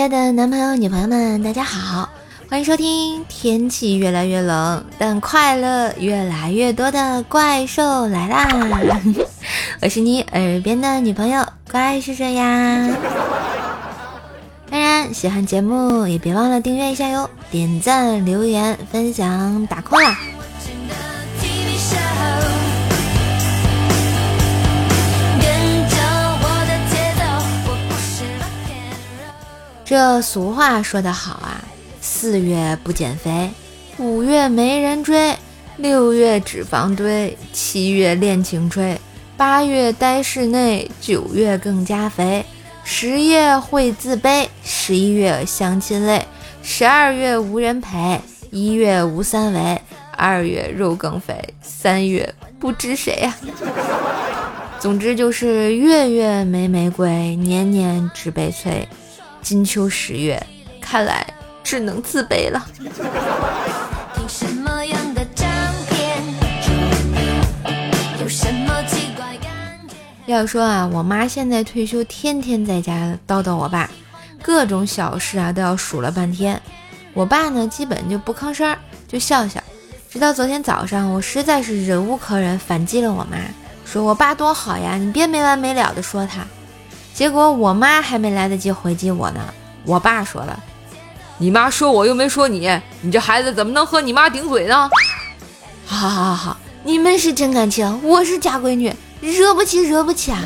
亲爱的男朋友、女朋友们，大家好，欢迎收听天气越来越冷，但快乐越来越多的怪兽来啦！我是你耳边的女朋友怪兽兽呀。当然，喜欢节目也别忘了订阅一下哟，点赞、留言、分享、打 call 啦！这俗话说得好啊，四月不减肥，五月没人追，六月脂肪堆，七月恋情吹，八月待室内，九月更加肥，十月会自卑，十一月相亲累，十二月无人陪，一月无三围，二月肉更肥，三月不知谁呀。总之就是月月没玫瑰，年年只悲催。金秋十月，看来只能自卑了。要说啊，我妈现在退休，天天在家叨叨我爸，各种小事啊都要数了半天。我爸呢，基本就不吭声，就笑笑。直到昨天早上，我实在是忍无可忍，反击了我妈，说我爸多好呀，你别没完没了的说他。结果我妈还没来得及回击我呢，我爸说了：“你妈说我又没说你，你这孩子怎么能和你妈顶嘴呢？”好好好好，你们是真感情，我是假闺女，惹不起惹不起啊！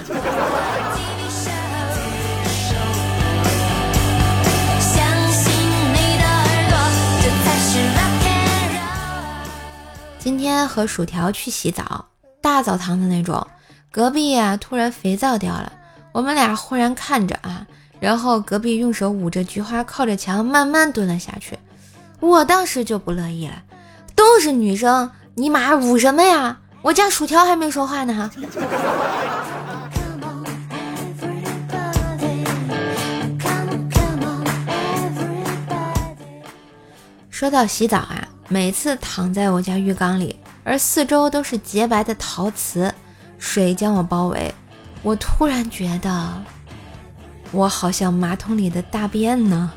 今天和薯条去洗澡，大澡堂的那种，隔壁呀突然肥皂掉了。我们俩忽然看着啊，然后隔壁用手捂着菊花，靠着墙慢慢蹲了下去。我当时就不乐意了，都是女生，你妈捂什么呀？我家薯条还没说话呢。说到洗澡啊，每次躺在我家浴缸里，而四周都是洁白的陶瓷，水将我包围。我突然觉得，我好像马桶里的大便呢。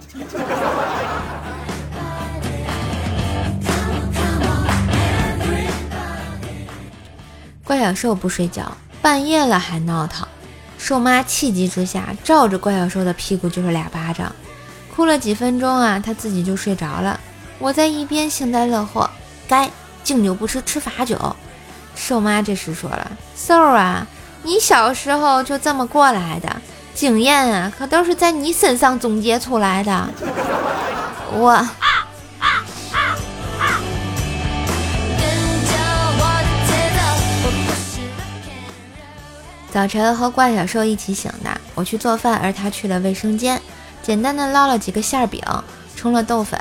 怪小兽不睡觉，半夜了还闹腾，兽妈气急之下照着怪小兽的屁股就是俩巴掌，哭了几分钟啊，他自己就睡着了。我在一边幸灾乐祸，该敬酒不吃吃罚酒。兽妈这时说了：“兽啊。”你小时候就这么过来的，经验啊，可都是在你身上总结出来的。我早晨和怪小兽一起醒的，我去做饭，而他去了卫生间，简单的捞了几个馅饼，冲了豆粉，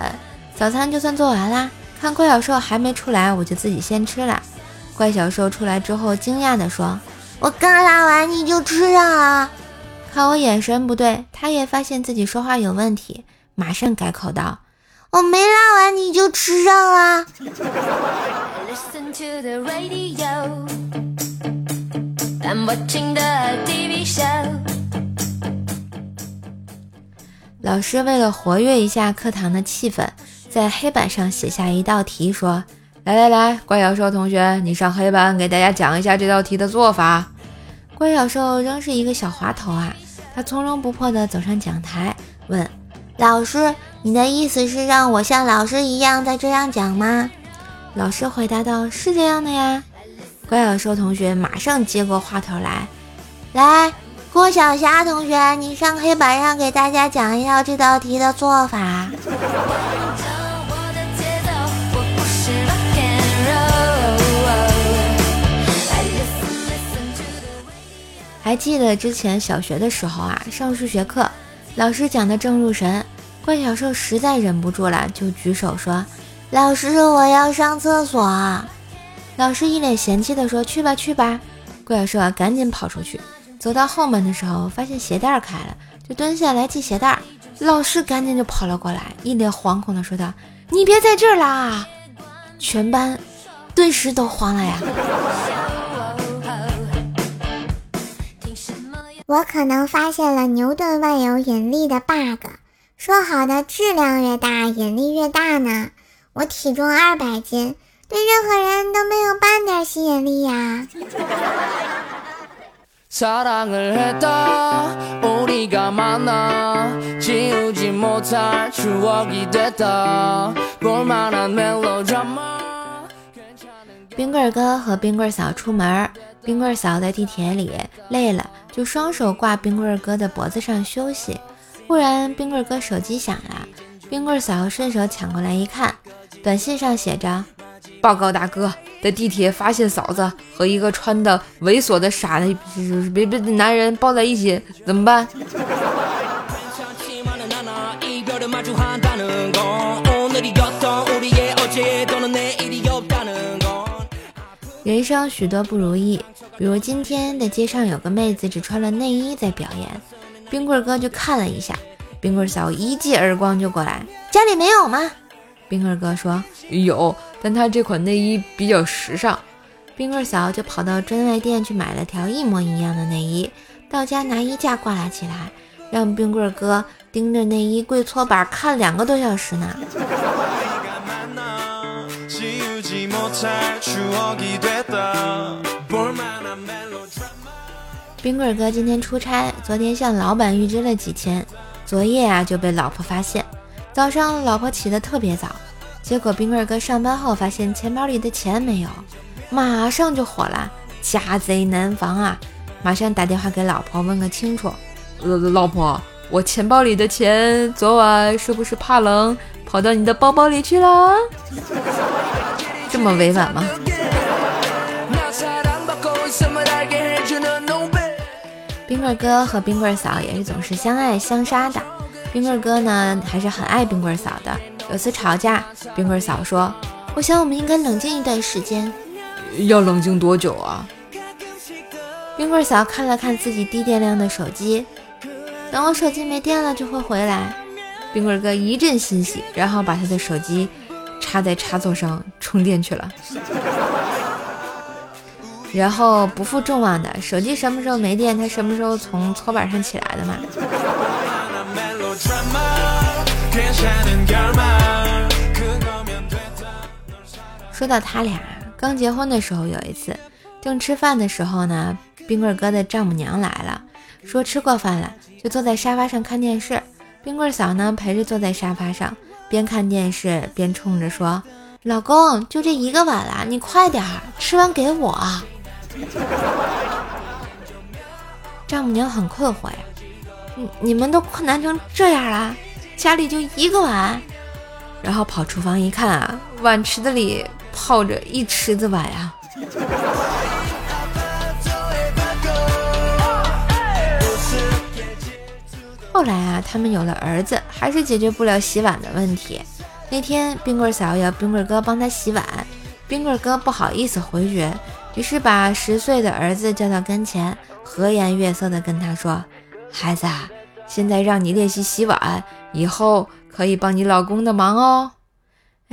早餐就算做完啦。看怪小兽还没出来，我就自己先吃了。怪小兽出来之后，惊讶的说。我刚拉完你就吃上了，看我眼神不对，他也发现自己说话有问题，马上改口道：“我没拉完你就吃上了。”老师为了活跃一下课堂的气氛，在黑板上写下一道题，说。来来来，怪小兽同学，你上黑板给大家讲一下这道题的做法。怪小兽仍是一个小滑头啊，他从容不迫地走上讲台，问老师：“你的意思是让我像老师一样再这样讲吗？”老师回答道：“是这样的呀。”怪小兽同学马上接过话头来，来，郭晓霞同学，你上黑板上给大家讲一下这道题的做法。还记得之前小学的时候啊，上数学课，老师讲的正入神，怪小兽实在忍不住了，就举手说：“老师，我要上厕所。”老师一脸嫌弃的说：“去吧，去吧。”怪小兽啊，赶紧跑出去。走到后门的时候，发现鞋带开了，就蹲下来系鞋带。老师赶紧就跑了过来，一脸惶恐的说道：“你别在这儿啦！”全班顿时都慌了呀。我可能发现了牛顿万有引力的 bug。说好的质量越大，引力越大呢？我体重二百斤，对任何人都没有半点吸引力呀。冰棍哥和冰棍嫂出门，冰棍嫂在地铁里累了，就双手挂冰棍哥的脖子上休息。忽然，冰棍哥手机响了，冰棍嫂顺手抢过来一看，短信上写着：“报告大哥，在地铁发现嫂子和一个穿的猥琐的傻的别别男人抱在一起，怎么办？”人生许多不如意，比如今天在街上有个妹子只穿了内衣在表演。冰棍哥就看了一下，冰棍嫂一记耳光就过来，家里没有吗？冰棍哥说有，但他这款内衣比较时尚。冰棍嫂就跑到专卖店去买了条一模一样的内衣，到家拿衣架挂了起来，让冰棍哥盯着内衣跪搓板看两个多小时呢。冰棍哥今天出差，昨天向老板预支了几千，昨夜啊就被老婆发现。早上老婆起得特别早，结果冰棍哥上班后发现钱包里的钱没有，马上就火了，家贼难防啊！马上打电话给老婆问个清楚。老老婆，我钱包里的钱昨晚是不是怕冷跑到你的包包里去了？这么委婉吗？冰棍哥和冰棍嫂也是总是相爱相杀的。冰棍哥呢，还是很爱冰棍嫂的。有次吵架，冰棍嫂说：“我想我们应该冷静一段时间。”要冷静多久啊？冰棍嫂看了看自己低电量的手机，等我手机没电了就会回来。冰棍哥一阵欣喜，然后把他的手机插在插座上充电去了。然后不负众望的，手机什么时候没电，他什么时候从搓板上起来的嘛。说到他俩刚结婚的时候，有一次正吃饭的时候呢，冰棍哥的丈母娘来了，说吃过饭了，就坐在沙发上看电视。冰棍嫂呢陪着坐在沙发上，边看电视边冲着说：“老公，就这一个碗啦，你快点儿吃完给我。”丈母娘很困惑呀，你你们都困难成这样了，家里就一个碗，然后跑厨房一看啊，碗池子里泡着一池子碗呀。后来啊，他们有了儿子，还是解决不了洗碗的问题。那天冰棍嫂要冰棍哥帮他洗碗，冰棍哥不好意思回绝。于是把十岁的儿子叫到跟前，和颜悦色地跟他说：“孩子，啊，现在让你练习洗碗，以后可以帮你老公的忙哦。”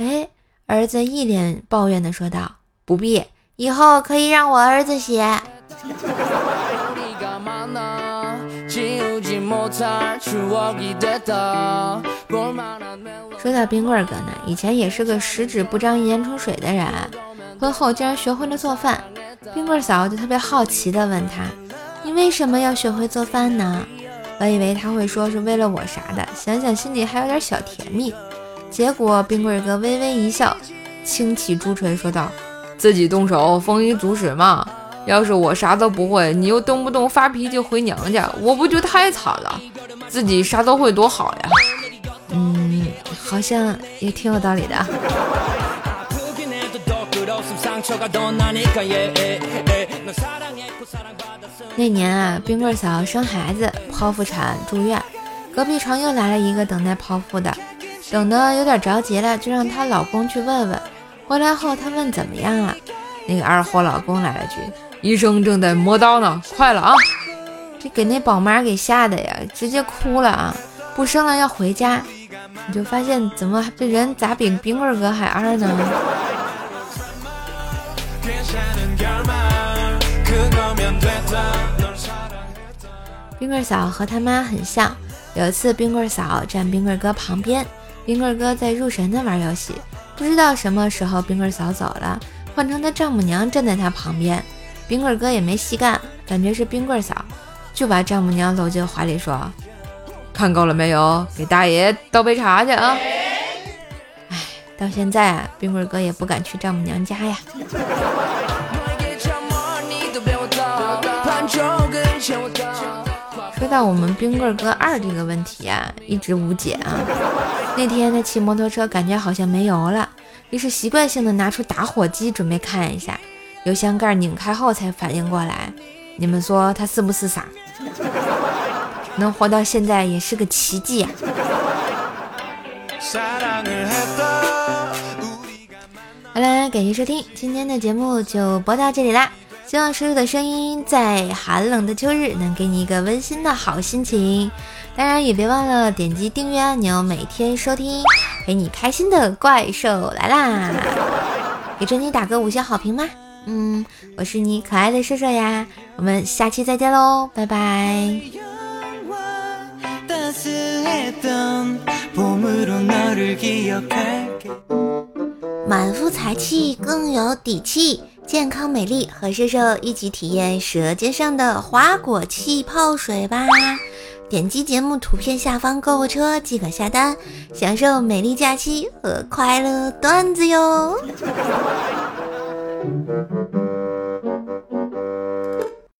哎，儿子一脸抱怨地说道：“不必，以后可以让我儿子洗。”说到冰棍哥呢，以前也是个十指不沾盐冲水的人。婚后竟然学会了做饭，冰棍嫂就特别好奇地问他：“你为什么要学会做饭呢？”我以为他会说是为了我啥的，想想心里还有点小甜蜜。结果冰棍哥微微一笑，轻启朱唇说道：“自己动手，丰衣足食嘛。要是我啥都不会，你又动不动发脾气回娘家，我不就太惨了？自己啥都会多好呀。”嗯，好像也挺有道理的。那年啊，冰棍嫂生孩子，剖腹产住院，隔壁床又来了一个等待剖腹的，等的有点着急了，就让她老公去问问。回来后，她问怎么样了，那个二货老公来了句：“医生正在磨刀呢，快了啊！”这给那宝妈给吓的呀，直接哭了啊！不生了要回家，你就发现怎么这人咋比冰棍哥还二呢？冰棍嫂和他妈很像。有一次，冰棍嫂站冰棍哥旁边，冰棍哥在入神的玩游戏，不知道什么时候冰棍嫂走了，换成他丈母娘站在他旁边，冰棍哥也没细干，感觉是冰棍嫂。就把丈母娘搂进怀里说：“看够了没有？给大爷倒杯茶去啊！”哎，到现在啊，冰棍哥也不敢去丈母娘家呀。说到我们冰棍哥二这个问题啊，一直无解啊。那天他骑摩托车，感觉好像没油了，于是习惯性的拿出打火机准备看一下，油箱盖拧开后才反应过来。你们说他是不是傻？能活到现在也是个奇迹啊！好了，感谢收听今天的节目，就播到这里啦。希望叔叔的声音在寒冷的秋日能给你一个温馨的好心情。当然也别忘了点击订阅按钮，每天收听陪你开心的怪兽来啦！给专辑打个五星好评吗？嗯，我是你可爱的射手呀，我们下期再见喽，拜拜。满腹才气更有底气，健康美丽和射手一起体验舌尖上的花果气泡水吧！点击节目图片下方购物车即可下单，享受美丽假期和快乐段子哟。Thank you.